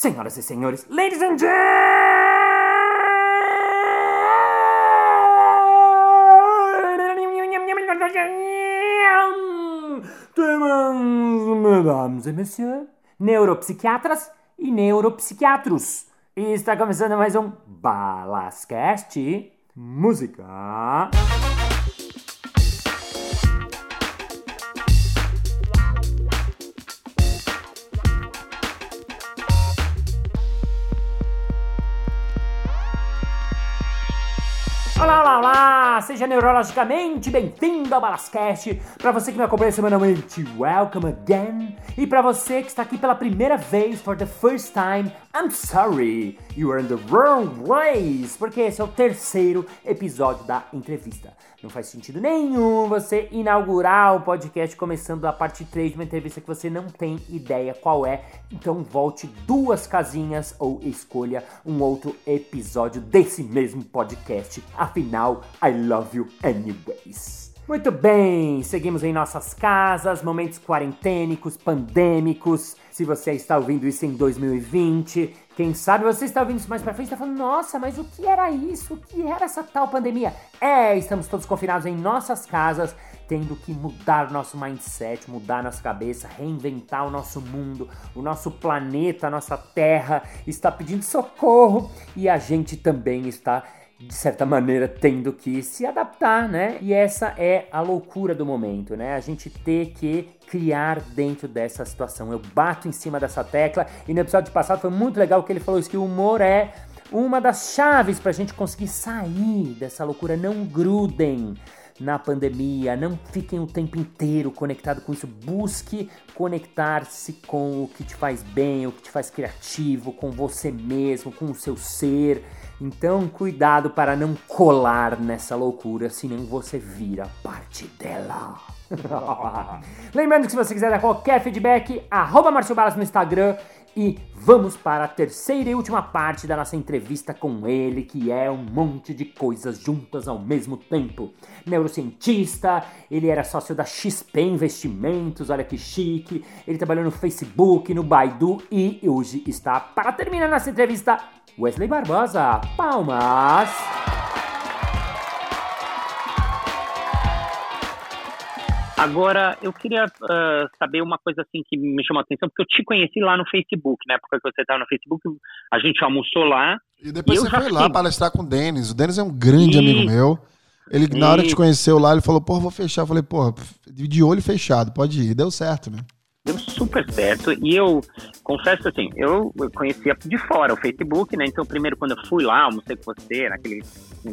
Senhoras e senhores, ladies and gentlemen, mesdames et messieurs, neuropsiquiatras e neuropsiquiatros. E está começando mais um Balascast Música. Seja neurologicamente bem-vindo ao Balascast. Para você que me acompanha semanalmente, welcome again. E para você que está aqui pela primeira vez, for the first time, I'm sorry, you are in the wrong place, porque esse é o terceiro episódio da entrevista. Não faz sentido nenhum você inaugurar o podcast começando a parte 3 de uma entrevista que você não tem ideia qual é. Então volte duas casinhas ou escolha um outro episódio desse mesmo podcast. Afinal, I love you anyways. Muito bem, seguimos em nossas casas, momentos quarentênicos, pandêmicos. Se você está ouvindo isso em 2020, quem sabe você está ouvindo isso mais pra frente e está falando, nossa, mas o que era isso? O que era essa tal pandemia? É, estamos todos confinados em nossas casas, tendo que mudar o nosso mindset, mudar nossa cabeça, reinventar o nosso mundo, o nosso planeta, a nossa terra está pedindo socorro e a gente também está de certa maneira, tendo que se adaptar, né? E essa é a loucura do momento, né? A gente ter que criar dentro dessa situação. Eu bato em cima dessa tecla e no episódio passado foi muito legal que ele falou isso, que o humor é uma das chaves para a gente conseguir sair dessa loucura. Não grudem na pandemia, não fiquem o tempo inteiro conectado com isso. Busque conectar-se com o que te faz bem, o que te faz criativo, com você mesmo, com o seu ser. Então, cuidado para não colar nessa loucura, senão você vira parte dela. Lembrando que se você quiser dar qualquer feedback, arroba Marcio Balas no Instagram e vamos para a terceira e última parte da nossa entrevista com ele, que é um monte de coisas juntas ao mesmo tempo. Neurocientista, ele era sócio da XP Investimentos, olha que chique. Ele trabalhou no Facebook, no Baidu e hoje está, para terminar nossa entrevista, Wesley Barbosa. Palmas! Agora, eu queria uh, saber uma coisa assim que me chamou a atenção, porque eu te conheci lá no Facebook, né? Porque você estava no Facebook, a gente almoçou lá. E depois e você foi lá palestrar com o Denis. O Denis é um grande e... amigo meu. Ele, e... na hora que te conheceu lá, ele falou, porra, vou fechar. Eu falei, porra, de olho fechado, pode ir. Deu certo, né? Super certo. E eu confesso assim, eu conhecia de fora o Facebook, né? Então, primeiro, quando eu fui lá, almocei com você, naquele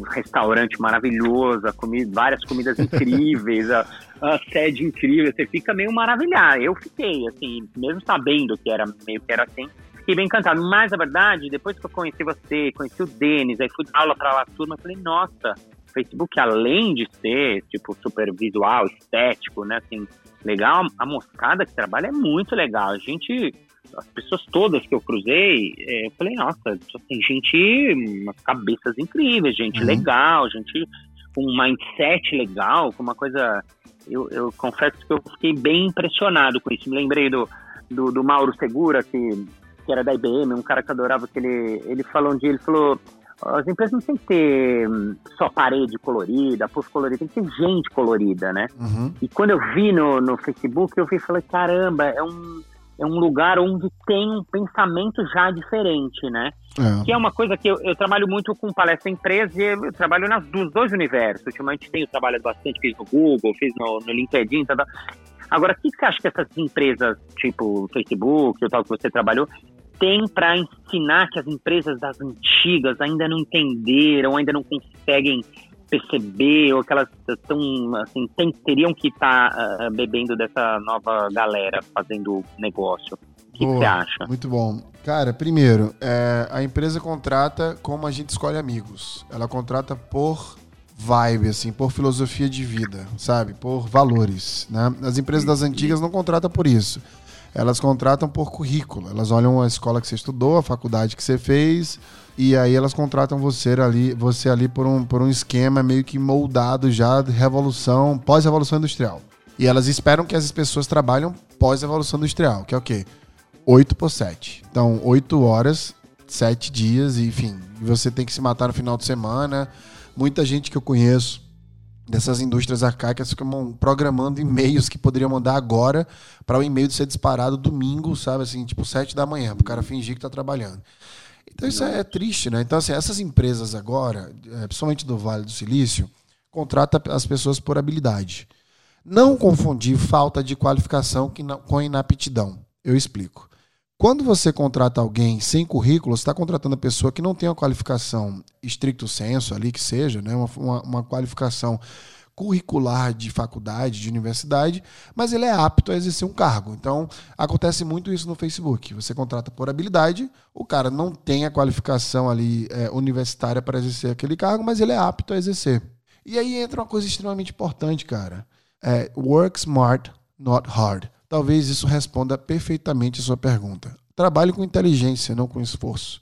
restaurante maravilhoso, comi várias comidas incríveis, a, a, sede incrível, você fica meio maravilhado. Eu fiquei, assim, mesmo sabendo que era meio que era assim, fiquei bem encantado. Mas a verdade, depois que eu conheci você, conheci o Denis, aí fui dar aula pra lá turma, eu falei, nossa, Facebook, além de ser, tipo, super visual, estético, né, assim, legal, a moscada que trabalha é muito legal. A gente, as pessoas todas que eu cruzei, é, eu falei, nossa, tem gente, umas cabeças incríveis, gente uhum. legal, gente com um mindset legal, com uma coisa. Eu, eu confesso que eu fiquei bem impressionado com isso. Me lembrei do, do, do Mauro Segura, que, que era da IBM, um cara que adorava que ele, ele falou um dia, ele falou as empresas não têm que ter hum, só parede colorida, posto colorido, tem que ter gente colorida, né? Uhum. E quando eu vi no, no Facebook, eu vi e falei, caramba, é um, é um lugar onde tem um pensamento já diferente, né? É. Que é uma coisa que eu, eu trabalho muito com palestra empresa e eu trabalho nas, nos dois universos. Ultimamente tenho trabalhado bastante, fiz no Google, fiz no, no LinkedIn, tá, tá. Agora, o que você acha que essas empresas, tipo Facebook, o tal que você trabalhou, tem para ensinar que as empresas das antigas ainda não entenderam, ainda não conseguem perceber, ou que elas estão, assim, tem, teriam que estar tá, uh, bebendo dessa nova galera fazendo negócio? O que você acha? Muito bom. Cara, primeiro, é, a empresa contrata como a gente escolhe amigos. Ela contrata por vibe, assim, por filosofia de vida, sabe? Por valores, né? As empresas das antigas não contratam por isso elas contratam por currículo. Elas olham a escola que você estudou, a faculdade que você fez, e aí elas contratam você ali, você ali por um, por um esquema meio que moldado já de revolução, pós-revolução industrial. E elas esperam que essas pessoas trabalham pós-revolução industrial, que é o quê? 8 por 7. Então, 8 horas, 7 dias, e, enfim. Você tem que se matar no final de semana. Muita gente que eu conheço dessas indústrias arcaicas ficam programando e-mails que poderiam mandar agora para o e-mail ser disparado domingo, sabe assim, tipo 7 da manhã, para o cara fingir que está trabalhando. Então isso é triste, né? Então, assim, essas empresas agora, é, principalmente do Vale do Silício, contratam as pessoas por habilidade. Não confundir falta de qualificação com inaptidão. Eu explico. Quando você contrata alguém sem currículo, você está contratando a pessoa que não tem uma qualificação estricto senso ali, que seja, né? uma, uma, uma qualificação curricular de faculdade, de universidade, mas ele é apto a exercer um cargo. Então, acontece muito isso no Facebook. Você contrata por habilidade, o cara não tem a qualificação ali é, universitária para exercer aquele cargo, mas ele é apto a exercer. E aí entra uma coisa extremamente importante, cara. É, work smart, not hard. Talvez isso responda perfeitamente a sua pergunta. Trabalhe com inteligência, não com esforço.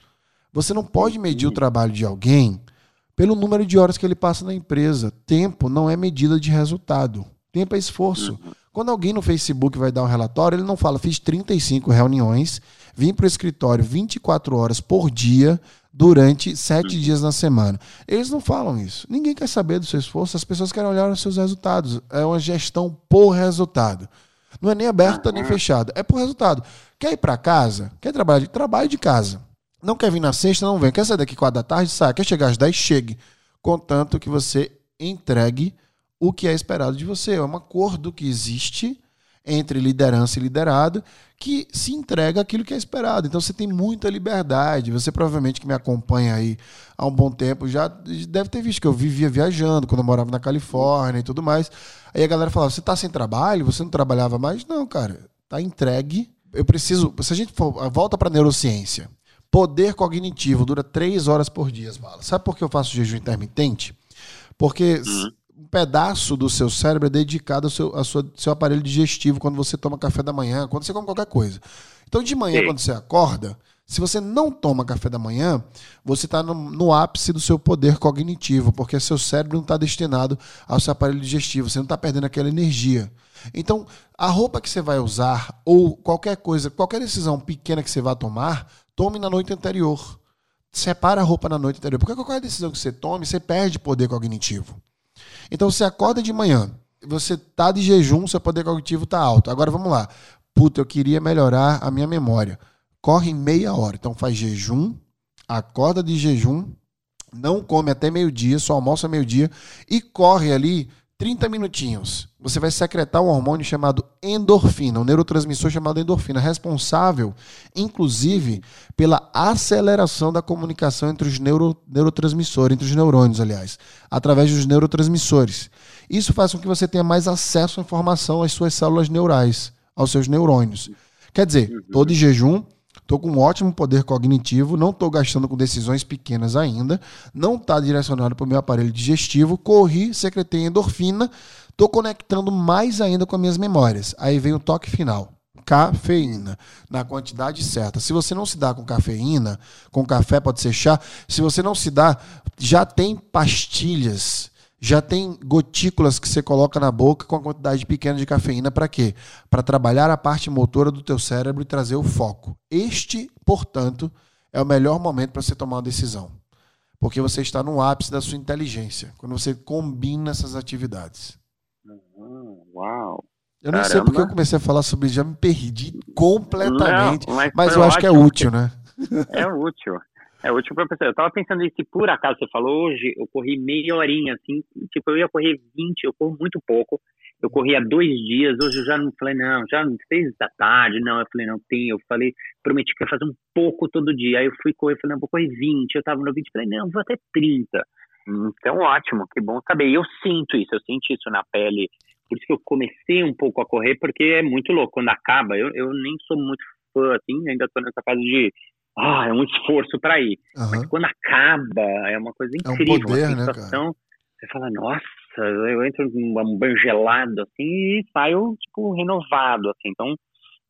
Você não pode medir o trabalho de alguém pelo número de horas que ele passa na empresa. Tempo não é medida de resultado. Tempo é esforço. Uhum. Quando alguém no Facebook vai dar um relatório, ele não fala, fiz 35 reuniões, vim para o escritório 24 horas por dia durante sete uhum. dias na semana. Eles não falam isso. Ninguém quer saber do seu esforço, as pessoas querem olhar os seus resultados. É uma gestão por resultado. Não é nem aberta nem fechada, é por resultado. Quer ir para casa? Quer trabalhar de trabalho de casa? Não quer vir na sexta, não vem. Quer sair daqui quatro da tarde? Sai. Quer chegar às 10? Chegue. Contanto que você entregue o que é esperado de você. É um acordo que existe entre liderança e liderado que se entrega aquilo que é esperado. Então você tem muita liberdade. Você provavelmente que me acompanha aí há um bom tempo já deve ter visto que eu vivia viajando quando eu morava na Califórnia e tudo mais. Aí a galera falava: "Você está sem trabalho? Você não trabalhava mais?" Não, cara. Tá entregue. Eu preciso, se a gente for, volta para neurociência. Poder cognitivo dura três horas por dia, Bala. Sabe por que eu faço jejum intermitente? Porque uhum. Um pedaço do seu cérebro é dedicado ao seu, ao seu, seu, aparelho digestivo quando você toma café da manhã, quando você come qualquer coisa. Então, de manhã, Sim. quando você acorda, se você não toma café da manhã, você está no, no, ápice do seu poder cognitivo, porque seu cérebro não está destinado ao seu aparelho digestivo, você não está perdendo aquela energia. Então, a roupa que você vai usar, ou qualquer coisa, qualquer decisão pequena que você vá tomar, tome na noite anterior. Separa a roupa na noite anterior. Porque qualquer decisão que você tome, você perde poder cognitivo. Então você acorda de manhã, você tá de jejum, seu poder cognitivo tá alto. Agora vamos lá. Puta, eu queria melhorar a minha memória. Corre meia hora. Então faz jejum, acorda de jejum, não come até meio-dia, só almoça meio-dia e corre ali 30 minutinhos, você vai secretar um hormônio chamado endorfina, um neurotransmissor chamado endorfina, responsável, inclusive, pela aceleração da comunicação entre os neuro, neurotransmissores, entre os neurônios, aliás, através dos neurotransmissores. Isso faz com que você tenha mais acesso à informação às suas células neurais, aos seus neurônios. Quer dizer, todo em jejum, Estou com um ótimo poder cognitivo, não estou gastando com decisões pequenas ainda, não está direcionado para o meu aparelho digestivo, corri, secretei endorfina, estou conectando mais ainda com as minhas memórias. Aí vem o toque final. Cafeína, na quantidade certa. Se você não se dá com cafeína, com café pode ser chá, se você não se dá, já tem pastilhas já tem gotículas que você coloca na boca com a quantidade pequena de cafeína para quê? Para trabalhar a parte motora do teu cérebro e trazer o foco. Este, portanto, é o melhor momento para você tomar uma decisão. Porque você está no ápice da sua inteligência, quando você combina essas atividades. Uhum, uau! Eu não Caramba. sei porque eu comecei a falar sobre isso, já me perdi completamente. Não, mas, mas eu acho que é útil, né? É útil. É útil pra pessoa. Eu tava pensando se por acaso você falou hoje, eu corri meia horinha, assim, tipo, eu ia correr 20, eu corro muito pouco. Eu corri há dois dias, hoje eu já não falei, não, já seis da tarde, não, eu falei, não, tem, eu falei, prometi que ia fazer um pouco todo dia. Aí eu fui correr, falei, não, vou correr 20, eu tava no 20, falei, não, vou até 30. Então, ótimo, que bom saber. Eu sinto isso, eu sinto isso na pele. Por isso que eu comecei um pouco a correr, porque é muito louco. Quando acaba, eu, eu nem sou muito fã, assim, ainda tô nessa fase de ah, é um esforço para ir. Uhum. Mas quando acaba, é uma coisa incrível. É um poder, uma sensação, né, você fala, nossa, eu entro num banho gelado, assim, e saio, tipo, renovado, assim. Então,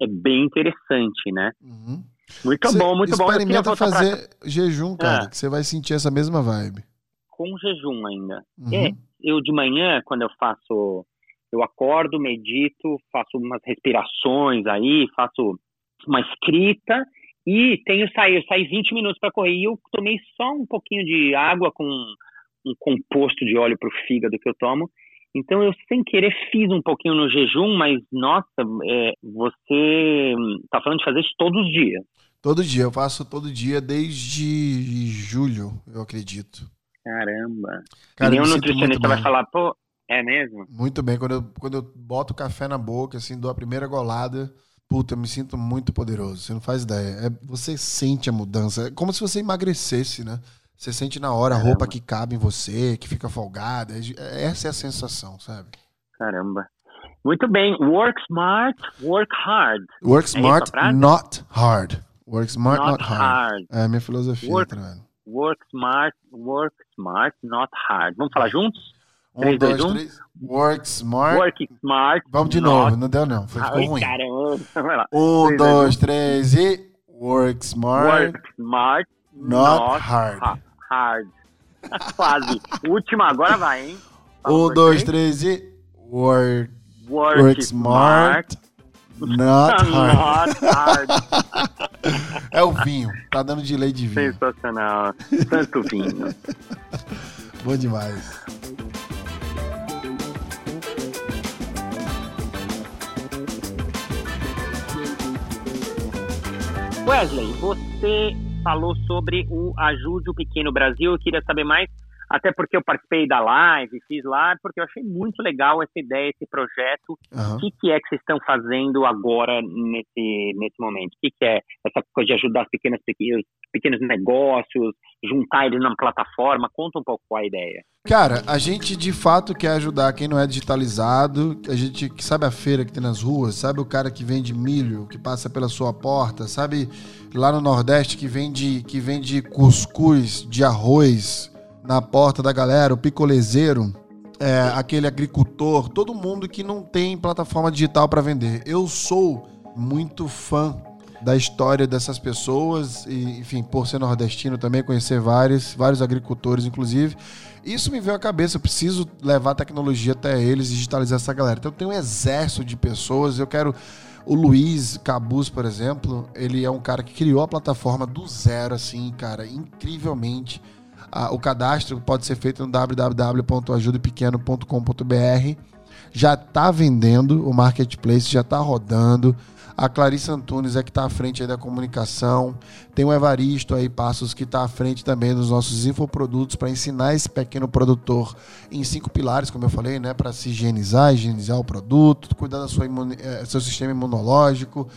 é bem interessante, né? Uhum. Muito você bom, muito bom. Experimenta fazer pra... jejum, cara, é. que você vai sentir essa mesma vibe. Com jejum ainda. Uhum. É, eu de manhã, quando eu faço, eu acordo, medito, faço umas respirações aí, faço uma escrita e tenho eu saí 20 minutos para correr e eu tomei só um pouquinho de água com um composto de óleo para o fígado que eu tomo. Então eu sem querer fiz um pouquinho no jejum, mas nossa, é, você tá falando de fazer isso todos os dias? Todo dia, eu faço todo dia desde julho, eu acredito. Caramba. Cara, e nenhum nutricionista vai falar, pô, é mesmo? Muito bem, quando eu, quando eu boto o café na boca, assim, dou a primeira golada, Puta, eu me sinto muito poderoso. Você não faz ideia. É, você sente a mudança. É como se você emagrecesse, né? Você sente na hora a roupa que cabe em você, que fica folgada. É, essa é a sensação, sabe? Caramba. Muito bem. Work smart, work hard. Work é smart, é not hard. Work smart, not, not hard. hard. É a minha filosofia, work, tá Work smart, work smart, not hard. Vamos falar juntos? Um, 3, dois, 2, 1. Três. Work smart. Work smart. Vamos de not... novo, não deu não. Foi, ficou Ai, ruim. Caramba. Um, 3, dois, 2, três e. Work smart. Work smart. Not, not hard. Ha hard. Quase. Última, agora vai, hein? um, dois, três e. Work. Work, work smart. smart. Not hard. Not hard. é o vinho. Tá dando delay de vinho. Sensacional. Tanto vinho. Bom demais. Wesley, você falou sobre o Ajude o Pequeno Brasil. Eu queria saber mais, até porque eu participei da live, fiz lá, porque eu achei muito legal essa ideia, esse projeto. Uhum. O que, que, é que vocês estão fazendo agora nesse, nesse momento? O que, que é essa coisa de ajudar os pequenos, pequenos, pequenos negócios, juntar eles numa plataforma? Conta um pouco qual a ideia. Cara, a gente de fato quer ajudar quem não é digitalizado, a gente que sabe a feira que tem nas ruas, sabe o cara que vende milho, que passa pela sua porta, sabe lá no Nordeste que vende, que vende cuscuz de arroz na porta da galera, o picolezeiro, é, aquele agricultor, todo mundo que não tem plataforma digital para vender. Eu sou muito fã da história dessas pessoas e, enfim, por ser nordestino também conhecer vários, vários agricultores, inclusive. Isso me veio à cabeça, eu preciso levar a tecnologia até eles, digitalizar essa galera. Então eu tenho um exército de pessoas, eu quero o Luiz Cabuz, por exemplo, ele é um cara que criou a plataforma do zero, assim, cara, incrivelmente. Ah, o cadastro pode ser feito no www.ajudepequeno.com.br. Já está vendendo, o marketplace já está rodando. A Clarissa Antunes é que está à frente aí da comunicação. Tem o Evaristo aí, Passos, que está à frente também dos nossos infoprodutos para ensinar esse pequeno produtor em cinco pilares, como eu falei, né? Para se higienizar, higienizar o produto, cuidar do eh, seu sistema imunológico,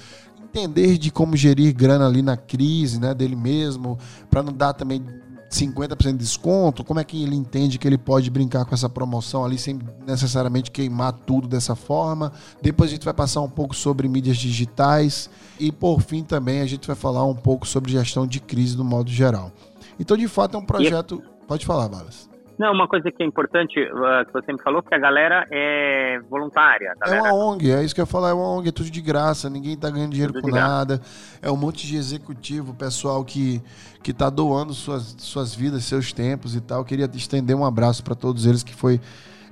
entender de como gerir grana ali na crise, né, dele mesmo, para não dar também 50% de desconto? Como é que ele entende que ele pode brincar com essa promoção ali sem necessariamente queimar tudo dessa forma? Depois a gente vai passar um pouco sobre mídias digitais e por fim também a gente vai falar um pouco sobre gestão de crise no modo geral. Então, de fato, é um projeto. Pode falar, Balas. Não, uma coisa que é importante, uh, que você me falou, que a galera é voluntária. Galera... É uma ONG, é isso que eu ia falar, é uma ONG, é tudo de graça, ninguém tá ganhando dinheiro tudo com nada. É um monte de executivo, pessoal que, que tá doando suas, suas vidas, seus tempos e tal. Eu queria estender um abraço para todos eles, que foi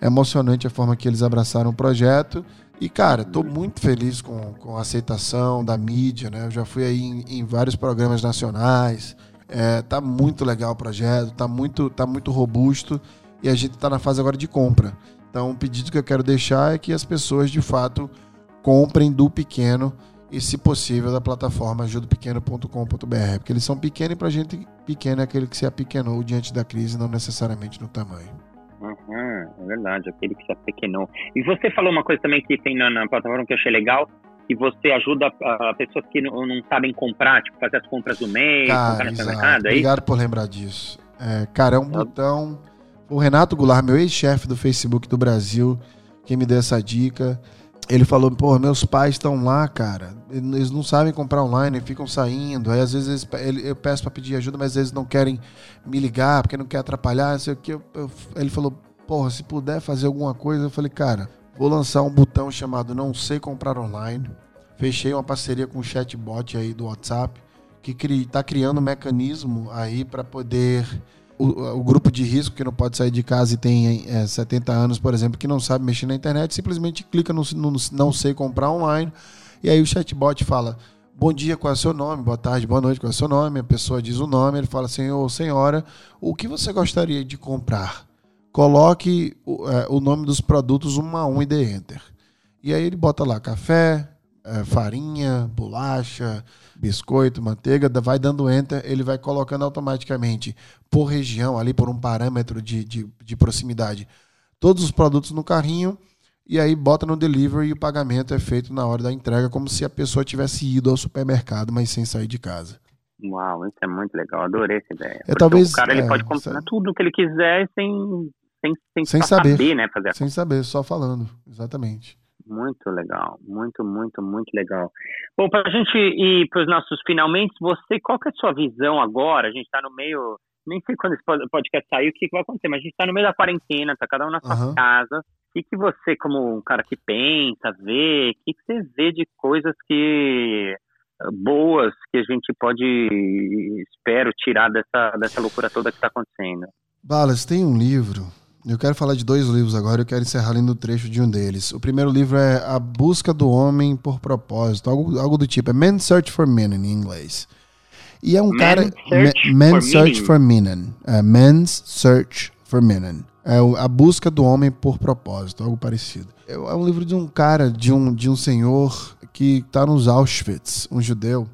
emocionante a forma que eles abraçaram o projeto. E, cara, tô muito feliz com, com a aceitação da mídia, né? Eu já fui aí em, em vários programas nacionais, é, tá muito legal o projeto, tá muito, tá muito robusto e a gente está na fase agora de compra. Então, o pedido que eu quero deixar é que as pessoas de fato comprem do pequeno e, se possível, da plataforma ajudopequeno.com.br, porque eles são pequenos e para gente pequeno é aquele que se apequenou diante da crise, não necessariamente no tamanho. Uhum, é verdade, aquele que se apequenou. E você falou uma coisa também que tem na, na plataforma que eu achei legal, que você ajuda a, pessoas que não, não, sabem comprar, tipo, fazer as compras do mês, cara, comprar no supermercado, é Obrigado por lembrar disso. É, cara, é um botão. O Renato Goulart, meu ex-chefe do Facebook do Brasil, quem me deu essa dica, ele falou, pô, meus pais estão lá, cara, eles não sabem comprar online, ficam saindo, aí às vezes eu peço para pedir ajuda, mas eles não querem me ligar, porque não quer atrapalhar, não sei o que. Eu, eu, ele falou, porra, se puder fazer alguma coisa, eu falei, cara, Vou lançar um botão chamado Não Sei Comprar Online. Fechei uma parceria com o chatbot aí do WhatsApp, que está criando um mecanismo aí para poder. O, o, grupo de risco que não pode sair de casa e tem é, 70 anos, por exemplo, que não sabe mexer na internet, simplesmente clica no, no Não Sei Comprar Online. E aí o chatbot fala: Bom dia, qual é o seu nome? Boa tarde, boa noite, qual é o seu nome? A pessoa diz o nome, ele fala ô senhora, o que você gostaria de comprar? Coloque o, é, o nome dos produtos um a um e dê enter. E aí ele bota lá café, é, farinha, bolacha, biscoito, manteiga, vai dando enter, ele vai colocando automaticamente por região, ali por um parâmetro de, de, de proximidade, todos os produtos no carrinho e aí bota no delivery e o pagamento é feito na hora da entrega, como se a pessoa tivesse ido ao supermercado, mas sem sair de casa. Uau, isso é muito legal, adorei essa ideia. É, talvez, o cara ele é, pode comprar sabe? tudo o que ele quiser sem, sem, sem, Sem só saber. né, fazer Sem saber, só falando. Exatamente. Muito legal, muito, muito, muito legal. Bom, para a gente ir para os nossos finalmente, você, qual que é a sua visão agora? A gente está no meio, nem sei quando esse pod- podcast sair, o que, vai acontecer, mas a gente está no meio da quarentena, está cada um na sua Aham. casa. O que, você, como um cara que pensa, vê, o que, que você vê de coisas que eh, boas que a gente pode, espero, tirar dessa, dessa loucura toda que está acontecendo? Balas, tem um livro. Eu quero falar de dois livros agora, eu quero encerrar lendo o trecho de um deles. O primeiro livro é A Busca do Homem por Propósito, algo, algo do tipo. É Man's Search for Meaning em inglês. E é um Man's cara. Search Ma- Man's for Search for Meaning. É, Man's Search for Meaning. É a busca do homem por propósito, algo parecido. É é um livro de um cara, de um, de um senhor que está nos Auschwitz, um judeu.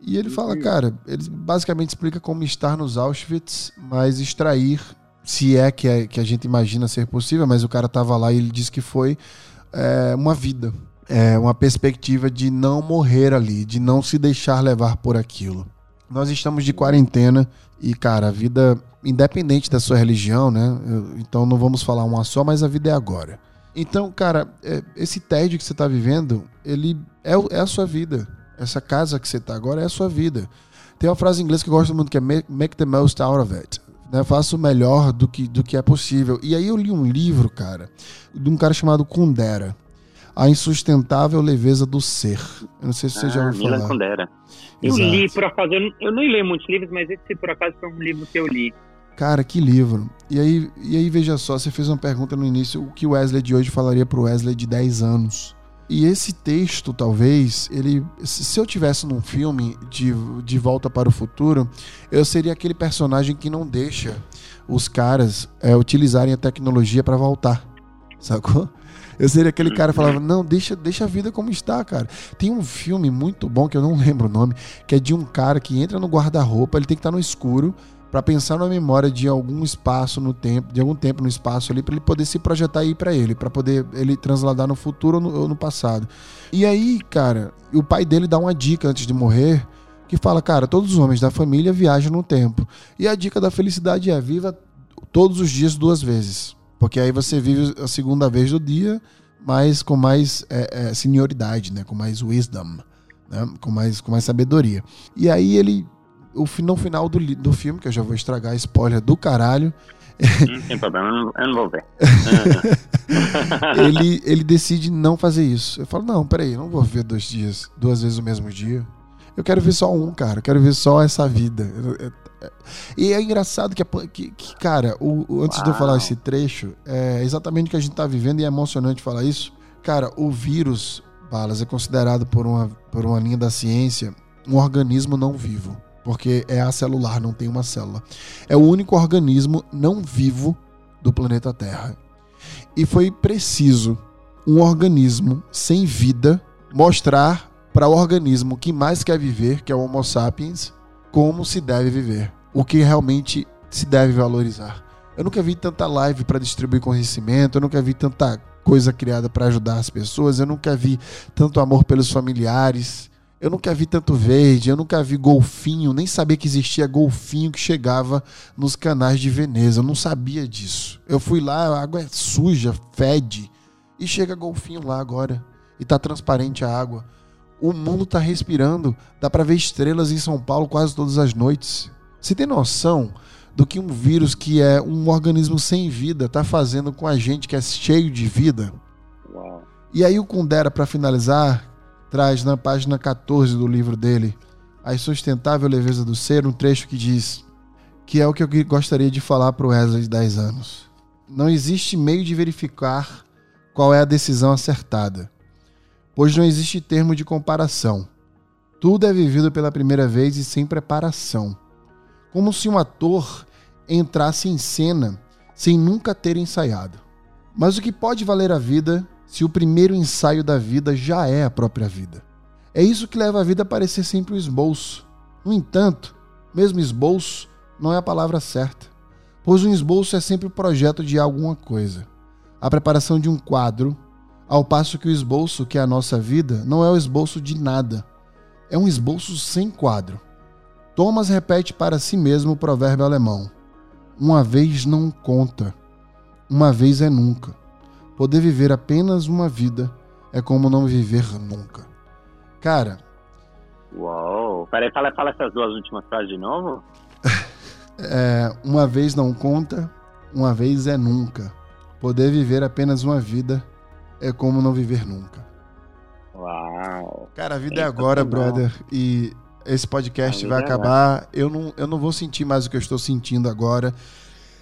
E ele fala, cara, ele basicamente explica como estar nos Auschwitz, mas extrair, se é que, é que a gente imagina ser possível, mas o cara tava lá e ele disse que foi é, uma vida. É uma perspectiva de não morrer ali, de não se deixar levar por aquilo. Nós estamos de quarentena e, cara, a vida, independente da sua religião, né? eu- então não vamos falar uma só, mas a vida é agora. Então, cara, é, esse tédio que você tá vivendo, ele é, é a sua vida. Essa casa que você tá agora é a sua vida. Tem uma frase em inglês que eu gosto muito que é make the most out of it. Né? Faça o melhor do que, do que é possível. E aí eu li um livro, cara, de um cara chamado Kundera. A insustentável leveza do ser. Eu não sei se você já Ah, ouviu Milan falar. Kundera. Eu Exato. li, por acaso, eu, não- eu não li muitos livros, mas esse, por acaso, foi um livro que eu li. Cara, que livro. E aí, e aí, veja só, você fez uma pergunta no início, o que o Wesley de hoje falaria pro Wesley de 10 anos. E esse texto, talvez, ele. Se eu tivesse num filme de, de Volta para o Futuro, eu seria aquele personagem que não deixa os caras é, utilizarem a tecnologia para voltar. Sacou? Eu seria aquele cara que falava, não, deixa, deixa a vida como está, cara. Tem um filme muito bom, que eu não lembro o nome, que é de um cara que entra no guarda-roupa, ele tem que estar no escuro, para pensar na memória de algum espaço no tempo, de algum tempo no espaço ali, para ele poder se projetar e ir para ele, para poder ele transladar no futuro ou no, ou no passado. E aí, cara, o pai dele dá uma dica antes de morrer, que fala, cara, todos os homens da família viajam no tempo. E a dica da felicidade é viva todos os dias duas vezes, porque aí você vive a segunda vez do dia, mas com mais é, é, senioridade, né, com mais wisdom, né, com mais com mais sabedoria. E aí ele o no final do, do filme, que eu já vou estragar spoiler do caralho, Não tem problema, eu não, eu não vou ver. ele, ele decide não fazer isso. Eu falo, não, peraí, eu não vou ver dois dias, duas vezes o mesmo dia. Eu quero ver só um, cara. Eu quero ver só essa vida. E é engraçado que, que, que, cara, o, o- antes de eu falar Uau. esse trecho, é exatamente o que a gente tá vivendo e é emocionante falar isso. Cara, o vírus, Balas, é considerado por uma, por uma linha da ciência um organismo não vivo. Porque é acelular, não tem uma célula. É o único organismo não vivo do planeta Terra. E foi preciso um organismo sem vida mostrar para o organismo que mais quer viver, que é o Homo sapiens, como se deve viver, o que realmente se deve valorizar. Eu nunca vi tanta live para distribuir conhecimento, eu nunca vi tanta coisa criada para ajudar as pessoas, eu nunca vi tanto amor pelos familiares, eu nunca vi tanto verde, eu nunca vi golfinho, nem sabia que existia golfinho que chegava nos canais de Veneza. Eu não sabia disso. Eu fui lá, a água é suja, fede. E chega golfinho lá agora. E tá transparente a água. O mundo tá respirando. Dá pra ver estrelas em São Paulo quase todas as noites. Você tem noção do que um vírus que é um organismo sem vida tá fazendo com a gente que é cheio de vida? Uau. E aí o Kundera, para finalizar, traz na página 14 do livro dele, A Insustentável Leveza do Ser, um trecho que diz que é o que eu gostaria de falar para o Wesley de 10 anos. Não existe meio de verificar qual é a decisão acertada, pois não existe termo de comparação. Tudo é vivido pela primeira vez e sem preparação. Como se um ator entrasse em cena sem nunca ter ensaiado. Mas o que pode valer a vida se o primeiro ensaio da vida já é a própria vida? É isso que leva a vida a parecer sempre um esboço. No entanto, mesmo esboço não é a palavra certa, pois um esboço é sempre o projeto de alguma coisa, a preparação de um quadro, ao passo que o esboço, que é a nossa vida, não é o esboço de nada, é um esboço sem quadro. Thomas repete para si mesmo o provérbio alemão: Uma vez não conta, uma vez é nunca. Poder viver apenas uma vida é como não viver nunca. Cara. Uou! Peraí, fala, fala essas duas últimas frases de novo. é, uma vez não conta, uma vez é nunca. Poder viver apenas uma vida é como não viver nunca. Uau! Cara, a vida é agora, brother. E esse podcast vai é acabar. Eu não, eu não vou sentir mais o que eu estou sentindo agora.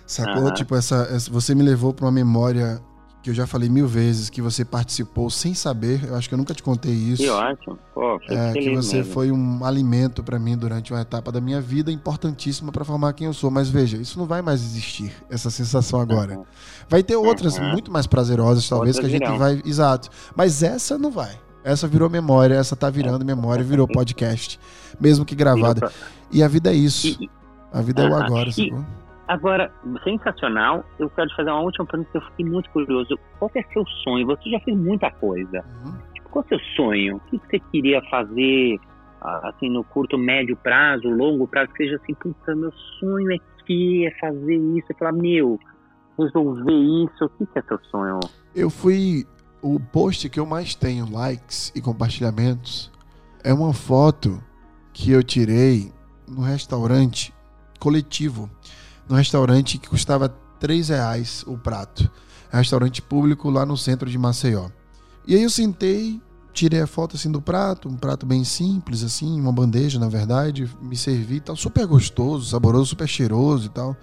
Sacou? Uhum. Tipo, essa, essa, você me levou para uma memória que eu já falei mil vezes, que você participou sem saber. Eu acho que eu nunca te contei isso. Que ótimo. Pô, é, que você mesmo. foi um alimento para mim durante uma etapa da minha vida importantíssima para formar quem eu sou. Mas veja, isso não vai mais existir, essa sensação agora. Uhum. Vai ter outras uhum. muito mais prazerosas, talvez, outras que a gente virão. vai. Exato. Mas essa não vai. Essa virou memória, essa tá virando memória, virou podcast, mesmo que gravada. E a vida é isso. A vida é o agora, sacou? Agora, sensacional. Eu quero te fazer uma última pergunta que eu fiquei muito curioso. Qual é seu sonho? Você já fez muita coisa. Uhum. Qual é seu sonho? O que você queria fazer, assim, no curto, médio prazo, longo prazo? Que seja assim, puta, meu sonho é que é fazer isso. É falar, meu, resolver isso. O que é seu sonho? Eu fui o post que eu mais tenho likes e compartilhamentos é uma foto que eu tirei no restaurante coletivo, no restaurante que custava 3 reais o prato. É um restaurante público lá no centro de Maceió. E aí eu sentei, tirei a foto assim do prato, um prato bem simples assim, uma bandeja na verdade, me servi, tal, super gostoso, saboroso, super cheiroso e tal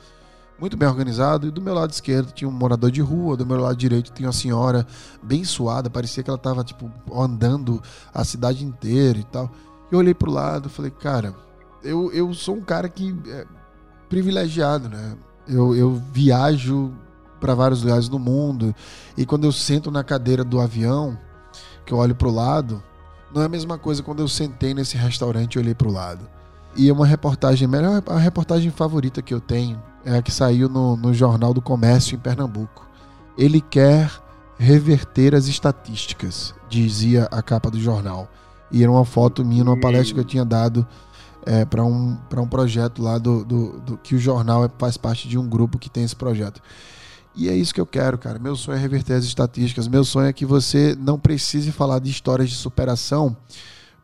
muito bem organizado. E do meu lado esquerdo tinha um morador de rua, do meu lado direito tinha uma senhora bem suada, parecia que ela estava tipo andando a cidade inteira e tal. Eu olhei pro lado, falei, cara, eu, eu sou um cara que é privilegiado, né? Eu, eu viajo para vários lugares do mundo e quando eu sento na cadeira do avião, que eu olho pro lado, não é a mesma coisa quando eu sentei nesse restaurante e olhei pro lado. E é uma reportagem, melhor a reportagem favorita que eu tenho é a que saiu no, no Jornal do Comércio em Pernambuco. Ele quer reverter as estatísticas, dizia a capa do jornal. E era uma foto minha numa palestra que eu tinha dado é, para um, um projeto lá do, do, do, que o jornal é, faz parte de um grupo que tem esse projeto. E é isso que eu quero, cara. Meu sonho é reverter as estatísticas. Meu sonho é que você não precise falar de histórias de superação,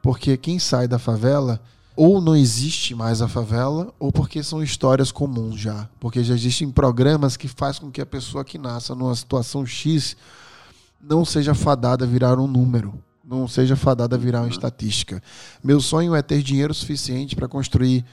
porque quem sai da favela ou não existe mais a favela, ou porque são histórias comuns já. Porque já existem programas que fazem com que a pessoa que nasça numa situação X não seja fadada a virar um número, não seja fadada a virar uma estatística. Meu sonho é ter dinheiro suficiente para construir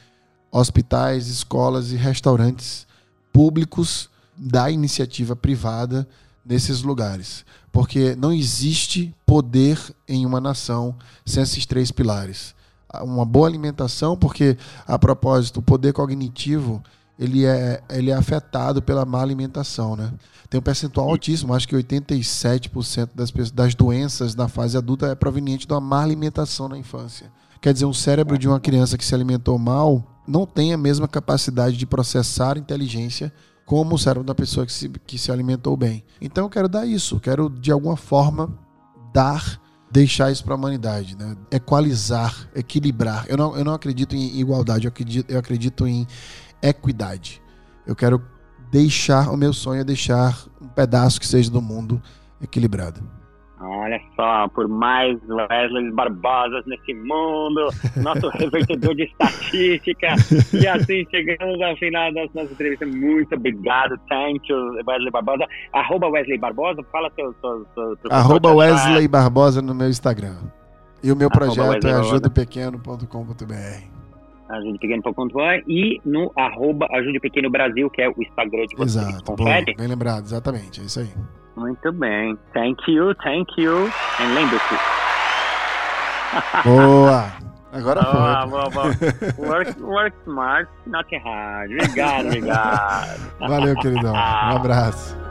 hospitais, escolas e restaurantes públicos da iniciativa privada nesses lugares. Porque não existe poder em uma nação sem esses três pilares uma boa alimentação, porque, a propósito, o poder cognitivo ele é, ele é afetado pela má alimentação, né? Tem um percentual altíssimo, acho que 87% das, das doenças na fase adulta é proveniente de uma má alimentação na infância. Quer dizer, um cérebro de uma criança que se alimentou mal não tem a mesma capacidade de processar inteligência como o cérebro da pessoa que se, que se alimentou bem. Então eu quero dar isso, quero de alguma forma dar deixar isso para a humanidade, né? Equalizar, equilibrar. Eu não, eu não acredito em igualdade, eu acredito, eu acredito em equidade. Eu quero deixar, o meu sonho é deixar um pedaço que seja do mundo equilibrado. Olha só, por mais Wesley Barbosas nesse mundo, nosso revertedor de estatística. E assim chegamos ao final das nossas entrevistas. Muito obrigado, thank you, Wesley Barbosa. Arroba Wesley Barbosa, fala seu. seu, seu, seu Arroba Wesley Barbosa no meu Instagram. E o meu projeto é ajudapequeno.com.br ajudepequeno.com.br e no arroba Ajude Pequeno Brasil, que é o Instagram de vocês. Exato, confere? bem lembrado, exatamente, é isso aí. Muito bem. Thank you, thank you. And lembre-se. Boa! Agora Ah, foi. boa, boa. Work, work smart, not hard. Obrigado, obrigado. Valeu, queridão. Um abraço.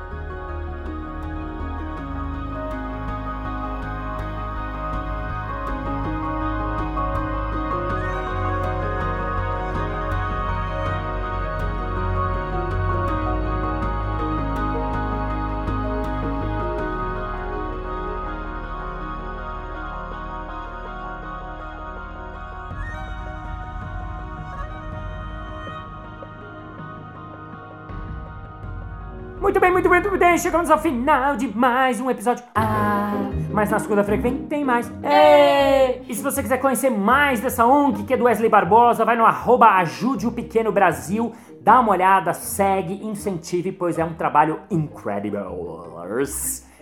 Muito bem, muito bem. Chegamos ao final de mais um episódio. Ah, mas na segunda-feira que vem tem mais. Ei! E se você quiser conhecer mais dessa ONG que é do Wesley Barbosa, vai no arroba Ajude o Pequeno Brasil. Dá uma olhada, segue, incentive, pois é um trabalho incredible.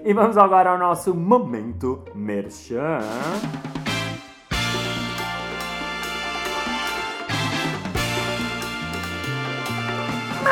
E vamos agora ao nosso momento merchan.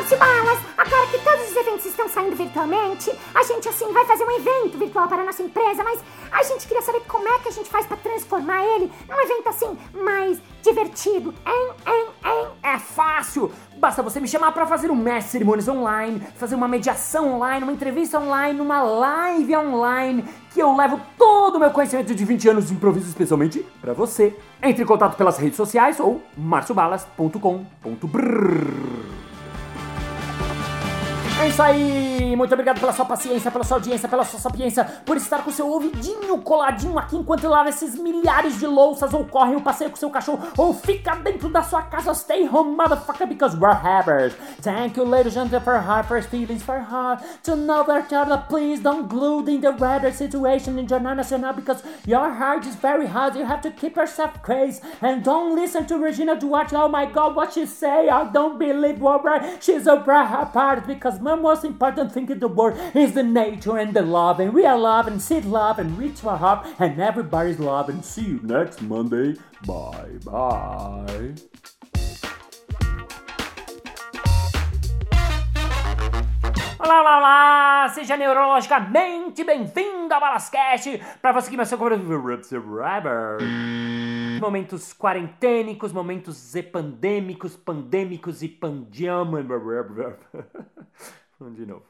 Márcio Balas, agora que todos os eventos estão saindo virtualmente, a gente assim vai fazer um evento virtual para a nossa empresa, mas a gente queria saber como é que a gente faz para transformar ele num evento assim mais divertido. Hein, hein, hein? É fácil! Basta você me chamar para fazer um mestre cerimônias online, fazer uma mediação online, uma entrevista online, uma live online, que eu levo todo o meu conhecimento de 20 anos de improviso especialmente para você. Entre em contato pelas redes sociais ou marciobalas.com.br. É isso aí! Muito obrigado pela sua paciência, pela sua audiência, pela sua sapiência, por estar com seu ouvidinho coladinho aqui enquanto lava esses milhares de louças, ou corre um passeio com seu cachorro, ou fica dentro da sua casa. Stay home, motherfucker, because we're havers. Thank you, ladies and gentlemen, for Harper's feelings for heart. To know to other, please don't glue in the weather situation in Jornal Nacional because your heart is very hard. You have to keep yourself crazy and don't listen to Regina Duarte. Oh my god, what she say? I don't believe what. She's a part because the most important thing in the world is the nature and the love, and we are love and seed love and reach our heart, and everybody's love. And see you next Monday. Bye bye. Olá, olá, olá! Seja neurologicamente bem-vindo ao Balascast! Para você que nasceu como Momentos quarentênicos, momentos epandêmicos, pandêmicos e pandiama. De novo.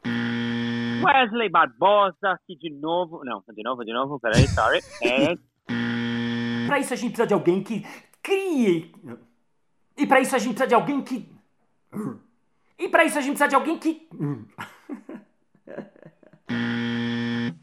Wesley Barbosa aqui de novo. Não, de novo, de novo, peraí, sorry. É, Pra isso a gente precisa de alguém que crie. E pra isso a gente precisa de alguém que. E pra isso a gente precisa de alguém que.